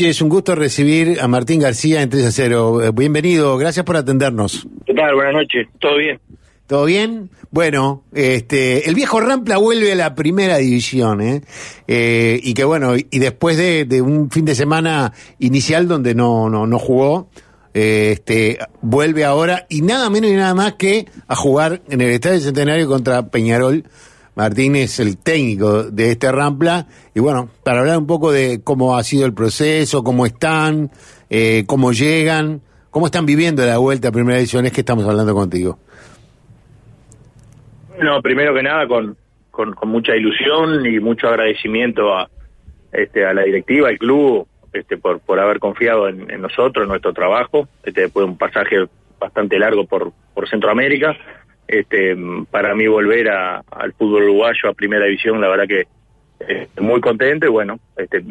Es un gusto recibir a Martín García en 3 a 0. Eh, Bienvenido, gracias por atendernos. ¿Qué tal? Buenas noches, ¿todo bien? ¿Todo bien? Bueno, este, el viejo Rampla vuelve a la primera división, ¿eh? Eh, y que bueno, y después de, de, un fin de semana inicial donde no, no, no jugó, eh, este, vuelve ahora y nada menos y nada más que a jugar en el Estadio Centenario contra Peñarol. Martín es el técnico de este Rampla. Y bueno, para hablar un poco de cómo ha sido el proceso, cómo están, eh, cómo llegan, cómo están viviendo la vuelta a Primera División, es que estamos hablando contigo. Bueno, primero que nada, con, con, con mucha ilusión y mucho agradecimiento a, este, a la directiva, al club, este, por, por haber confiado en, en nosotros, en nuestro trabajo. Este, después de un pasaje bastante largo por, por Centroamérica este, para mí volver a, al fútbol uruguayo a primera división, la verdad que eh, muy contento y bueno, este,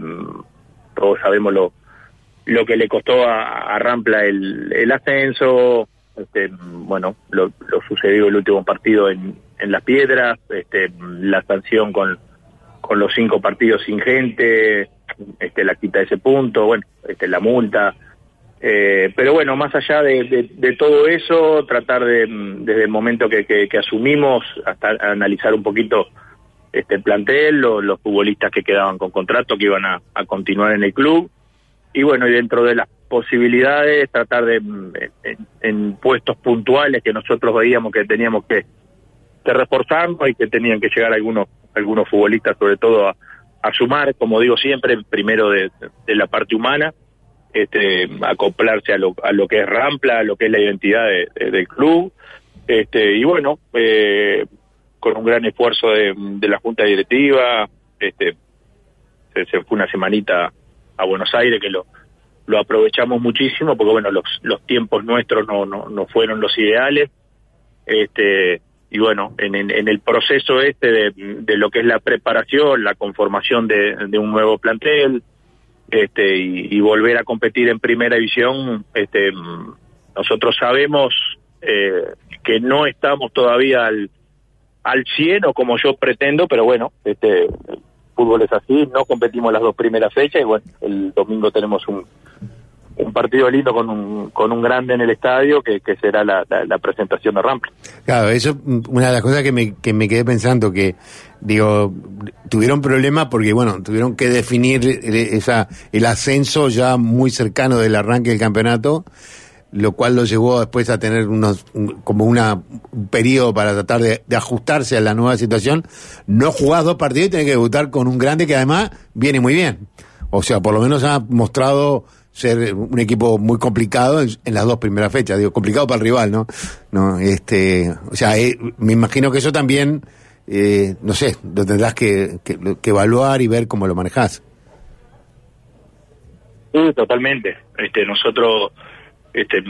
todos sabemos lo, que le costó a, Rampla el, el ascenso, este, bueno, lo, lo sucedido el último partido en, Las Piedras, este, la sanción con, con los cinco partidos sin gente, este, la quita de ese punto, bueno, este, la multa, eh, pero bueno, más allá de, todo eso, tratar de, desde el momento que, asumimos, hasta analizar un poquito este el plantel, lo, los futbolistas que quedaban con contrato, que iban a, continuar en el club, y bueno, y dentro de las posibilidades, tratar de, en, en puestos puntuales que nosotros veíamos que teníamos que, que reforzarnos y que tenían que llegar algunos, algunos futbolistas, sobre todo a, sumar, como digo siempre, primero de la parte humana, este, acoplarse a lo, a lo que es Rampla, a lo que es la identidad de, de, del club. Este, y bueno, eh, con un gran esfuerzo de, la Junta Directiva, este, se, fue una semanita a Buenos Aires que lo, lo aprovechamos muchísimo porque bueno, los, los tiempos nuestros no, no, no fueron los ideales. Este, y bueno, en, en, el proceso este de, lo que es la preparación, la conformación de un nuevo plantel, este, y, y, volver a competir en primera división, este, nosotros sabemos eh, que no estamos todavía al, al 100 o como yo pretendo, pero bueno, este, fútbol es así, no competimos las dos primeras fechas y bueno, el domingo tenemos un, un partido lindo con un, con un grande en el estadio que, que será la, la, presentación de Rampla. Claro, eso una de las cosas que me, que me quedé pensando que, digo, tuvieron problemas porque, bueno, tuvieron que definir esa, el ascenso ya muy cercano del arranque del campeonato, lo cual lo llevó después a tener unos, un, como una, un periodo para tratar de, de, ajustarse a la nueva situación. No jugás dos partidos y tenés que debutar con un grande que además viene muy bien. O sea, por lo menos ha mostrado ser un equipo muy complicado en, las dos primeras fechas, digo, complicado para el rival, ¿no? no este, o sea, eh, me imagino que eso también, eh, no sé, lo tendrás que, que, que, evaluar y ver cómo lo manejas. Sí, totalmente. Este, nosotros, este,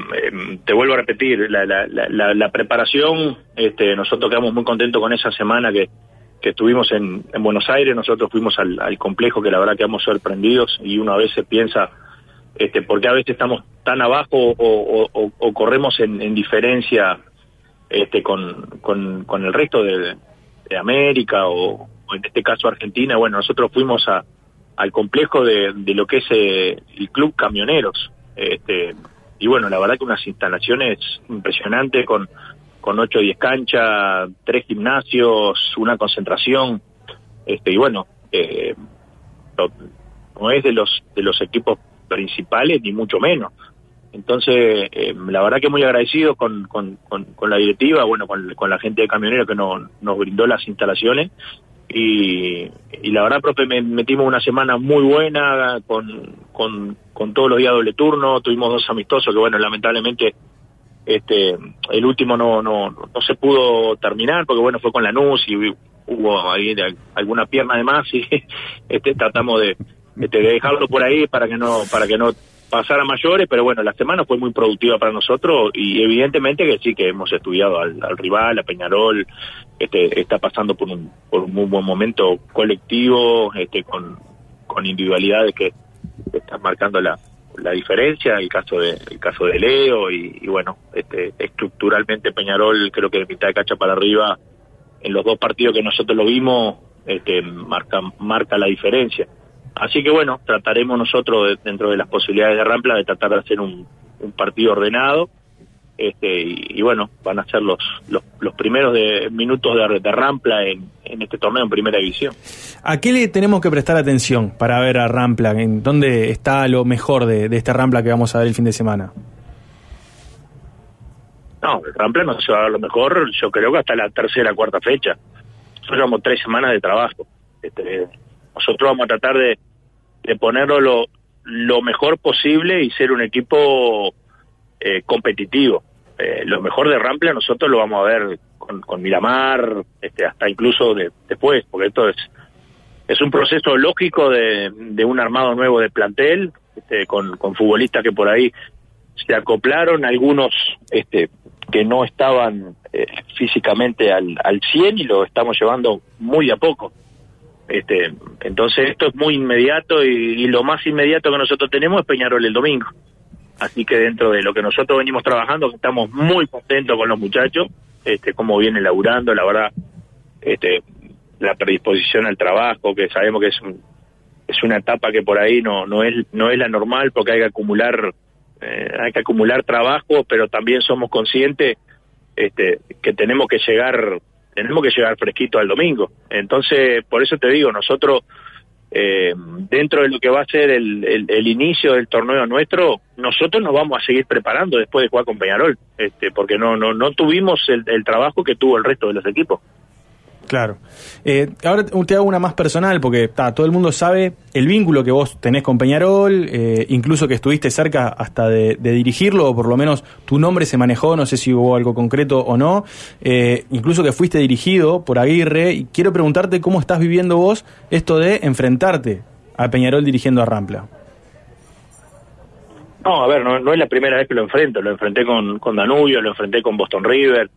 te vuelvo a repetir, la, la, la, la preparación, este, nosotros quedamos muy contentos con esa semana que, que estuvimos en, en Buenos Aires, nosotros fuimos al, al complejo que la verdad quedamos sorprendidos y uno a veces piensa este, porque a veces estamos tan abajo o, o, corremos en, en, diferencia este, con, el resto de, América o, en este caso Argentina. Bueno, nosotros fuimos a, al complejo de, de lo que es eh, el Club Camioneros. Este, y bueno, la verdad que unas instalaciones impresionantes con, con 8 o 10 canchas, tres gimnasios, una concentración. Este, y bueno, eh, no es de los, de los equipos principales, ni mucho menos. Entonces, eh, la verdad que muy agradecido con, con, con, con la directiva, bueno, con, con, la gente de camionero que no, nos brindó las instalaciones. Y, y la verdad, profe, me metimos una semana muy buena con, con, con todos los días doble turno. Tuvimos dos amistosos que, bueno, lamentablemente este el último no, no, no se pudo terminar porque, bueno, fue con la NUS y hubo ahí alguna pierna de más y este tratamos de este, de dejarlo por ahí para que no para que no pasara mayores, pero bueno, la semana fue muy productiva para nosotros y evidentemente que sí que hemos estudiado al, al rival, a Peñarol, este, está pasando por un, por un muy buen momento colectivo, este, con, con individualidades que están marcando la, la diferencia, el caso de el caso de Leo y, y bueno, este, estructuralmente Peñarol creo que de mitad de cacha para arriba en los dos partidos que nosotros lo vimos, este, marca marca la diferencia así que bueno, trataremos nosotros dentro de las posibilidades de Rampla de tratar de hacer un, partido ordenado. Este, y, bueno, van a ser los, los, primeros de, minutos de, Rampla en, este torneo en primera división. ¿A qué le tenemos que prestar atención para ver a Rampla? ¿En dónde está lo mejor de, de este Rampla que vamos a ver el fin de semana? No, el Rampla no se va a ver lo mejor, yo creo que hasta la tercera, cuarta fecha. Nosotros llevamos tres semanas de trabajo. Este, nosotros vamos a tratar de, de ponerlo lo, mejor posible y ser un equipo eh, competitivo. Eh, lo mejor de Rampla nosotros lo vamos a ver con, con Miramar, este, hasta incluso después, porque esto es es un proceso lógico de, de un armado nuevo de plantel, este, con, con futbolistas que por ahí se acoplaron, algunos este, que no estaban eh, físicamente al, al 100 y lo estamos llevando muy a poco. Este, entonces esto es muy inmediato y, lo más inmediato que nosotros tenemos es Peñarol el domingo. Así que dentro de lo que nosotros venimos trabajando, estamos muy contentos con los muchachos, este, cómo vienen laburando, la verdad, este, la predisposición al trabajo, que sabemos que es es una etapa que por ahí no no es no es la normal porque hay que acumular eh, hay que acumular trabajo, pero también somos conscientes este, que tenemos que llegar tenemos que llegar fresquito al domingo. Entonces, por eso te digo, nosotros eh, dentro de lo que va a ser el, el, inicio del torneo nuestro, nosotros nos vamos a seguir preparando después de jugar con Peñarol, este, porque no no no tuvimos el, el trabajo que tuvo el resto de los equipos. Claro. Eh, ahora te hago una más personal, porque todo el mundo sabe el vínculo que vos tenés con Peñarol, eh, incluso que estuviste cerca hasta de, dirigirlo, o por lo menos tu nombre se manejó, no sé si hubo algo concreto o no, eh, incluso que fuiste dirigido por Aguirre, y quiero preguntarte cómo estás viviendo vos esto de enfrentarte a Peñarol dirigiendo a Rampla. No, a ver, no, no es la primera vez que lo enfrento, lo enfrenté con, con Danubio, lo enfrenté con Boston River,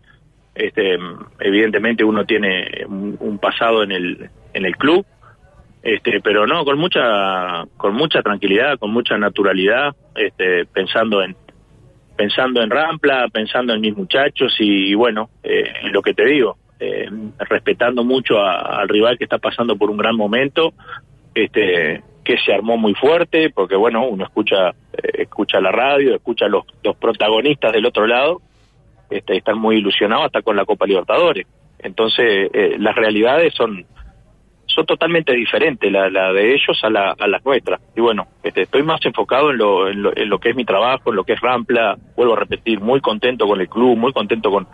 este, evidentemente uno tiene un, pasado en el, en el club, este, pero no, con mucha, con mucha tranquilidad, con mucha naturalidad, este, pensando en, pensando en Rampla, pensando en mis muchachos y, bueno, eh, lo que te digo, eh, respetando mucho al rival que está pasando por un gran momento, este, que se armó muy fuerte, porque bueno, uno escucha, eh, escucha la radio, escucha los, los protagonistas del otro lado, este, están muy ilusionados hasta con la Copa Libertadores. Entonces, eh, las realidades son son totalmente diferentes, la, la de ellos a, la, a las nuestras. Y bueno, este, estoy más enfocado en lo, en lo, en, lo, que es mi trabajo, en lo que es Rampla, vuelvo a repetir, muy contento con el club, muy contento con,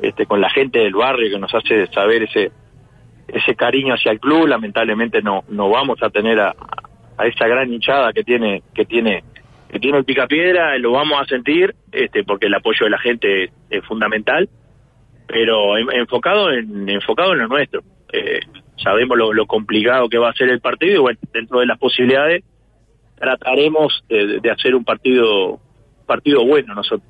este, con la gente del barrio que nos hace saber ese, ese cariño hacia el club. Lamentablemente no, no vamos a tener a, a esa gran hinchada que tiene, que tiene que tiene el picapiedra, lo vamos a sentir, este, porque el apoyo de la gente es, fundamental, pero enfocado en, enfocado en lo nuestro. Eh, sabemos lo, complicado que va a ser el partido y bueno, dentro de las posibilidades trataremos de, hacer un partido partido bueno nosotros.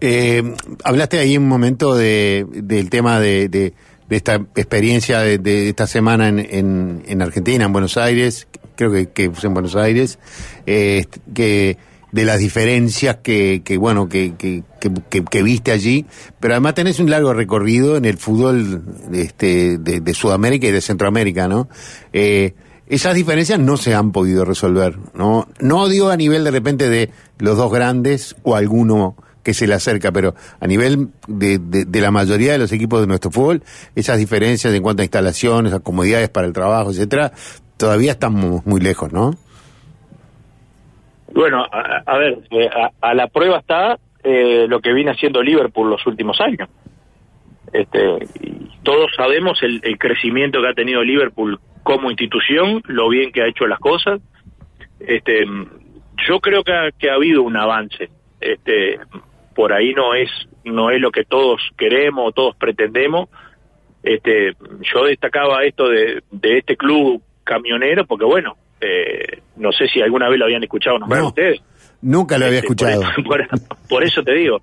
Eh, hablaste ahí un momento de, del tema de, de, esta experiencia de, esta semana en, en, Argentina, en Buenos Aires, creo que, que en Buenos Aires, eh, que de las diferencias que, que bueno, que, que, que, viste allí, pero además tenés un largo recorrido en el fútbol este, de, de Sudamérica y de Centroamérica, ¿no? Eh, esas diferencias no se han podido resolver, ¿no? No digo a nivel de repente de los dos grandes o alguno que se le acerca, pero a nivel de, de, la mayoría de los equipos de nuestro fútbol, esas diferencias en cuanto a instalaciones, a comodidades para el trabajo, etcétera, todavía estamos muy lejos, ¿no? Bueno, a, ver, eh, a, la prueba está eh, lo que viene haciendo Liverpool los últimos años. Este, todos sabemos el, crecimiento que ha tenido Liverpool como institución, lo bien que ha hecho las cosas. Este, yo creo que ha, que ha habido un avance. Este, por ahí no es no es lo que todos queremos, todos pretendemos. Este, yo destacaba esto de, de este club camionero, porque bueno, eh, no sé si alguna vez lo habían escuchado nombrar ustedes. Nunca lo había este, escuchado. Por, eso te digo.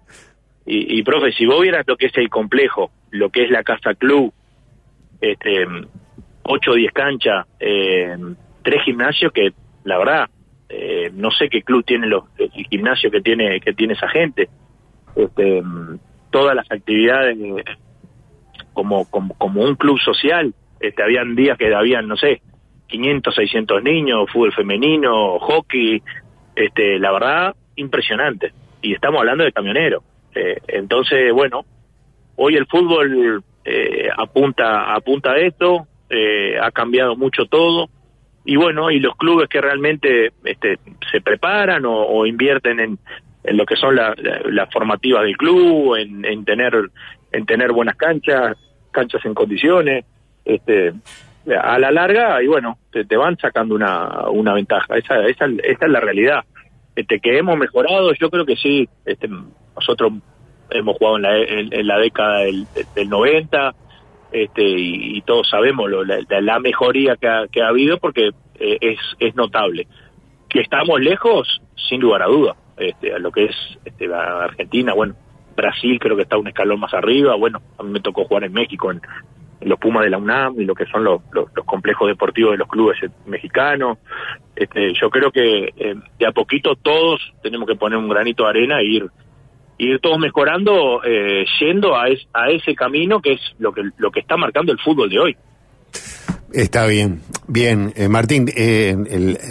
Y, profe, si vos vieras lo que es el complejo, lo que es la casa club, este, 8 o 10 canchas, eh, tres gimnasios que, la verdad, eh, no sé qué club tiene los, el gimnasio que tiene, que tiene esa gente. Este, todas las actividades como, como, como un club social, este, habían días que habían, no sé, 500, 600 niños, fútbol femenino, hockey, este, la verdad, impresionante. Y estamos hablando de camioneros. Eh, entonces, bueno, hoy el fútbol eh, apunta, apunta a esto, eh, ha cambiado mucho todo. Y bueno, y los clubes que realmente este, se preparan o, invierten en, en, lo que son las formativas del club, en, en, tener en tener buenas canchas, canchas en condiciones, este, a la larga, y bueno, te, van sacando una, una ventaja. Esa, esa, esa es la realidad. Este, que hemos mejorado, yo creo que sí. Este, nosotros hemos jugado en la, en, la década del, del 90 este, y, todos sabemos lo, la, la, mejoría que ha, que ha habido porque eh, es, es notable. Que estamos lejos, sin lugar a duda, este, a lo que es este, Argentina, bueno, Brasil creo que está un escalón más arriba, bueno, a mí me tocó jugar en México en, los Pumas de la UNAM y lo que son los, complejos deportivos de los clubes mexicanos. Este, yo creo que eh, de a poquito todos tenemos que poner un granito de arena e ir ir todos mejorando eh, yendo a, a ese camino que es lo que lo que está marcando el fútbol de hoy. Está bien, bien, eh, Martín,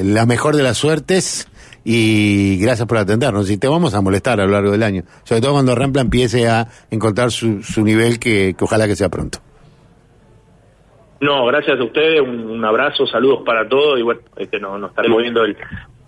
la mejor de las suertes y gracias por atendernos. Y te vamos a molestar a lo largo del año, sobre todo cuando Rampla empiece a encontrar su, su nivel que ojalá que sea pronto. No, gracias a ustedes, un, abrazo, saludos para todos y bueno, este, nos, nos estaremos viendo el,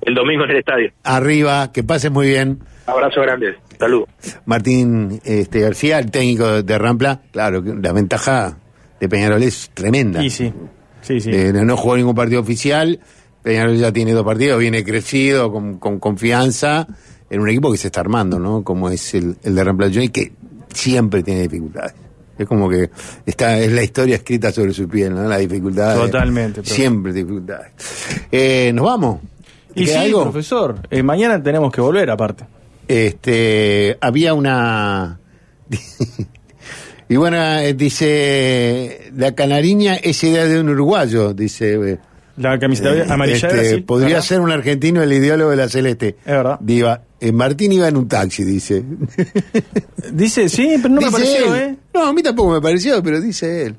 el domingo en el estadio. Arriba, que pasen muy bien. Abrazo grande, saludos. Martín este, García, el técnico de Rampla, claro, la ventaja de Peñarol es tremenda. Sí, sí, sí, sí. Eh, no jugó ningún partido oficial, Peñarol ya tiene dos partidos, viene crecido, con, con confianza, en un equipo que se está armando, ¿no? Como es el, el de Rampla y que siempre tiene dificultades. Es como que está es la historia escrita sobre su piel, ¿no? La dificultad. Totalmente. Siempre dificultades. Eh, ¿Nos vamos? Y sí, profesor. Eh, mañana tenemos que volver, aparte. Este, había una... y bueno, eh, dice, la canariña es idea de un uruguayo, dice... La camiseta eh, amarilla este, Podría ser un argentino el ideólogo de la Celeste. Es verdad. Diva, eh, Martín iba en un taxi, dice. dice, sí, pero no me pareció, ¿eh? No, a mí tampoco me pareció, pero dice él.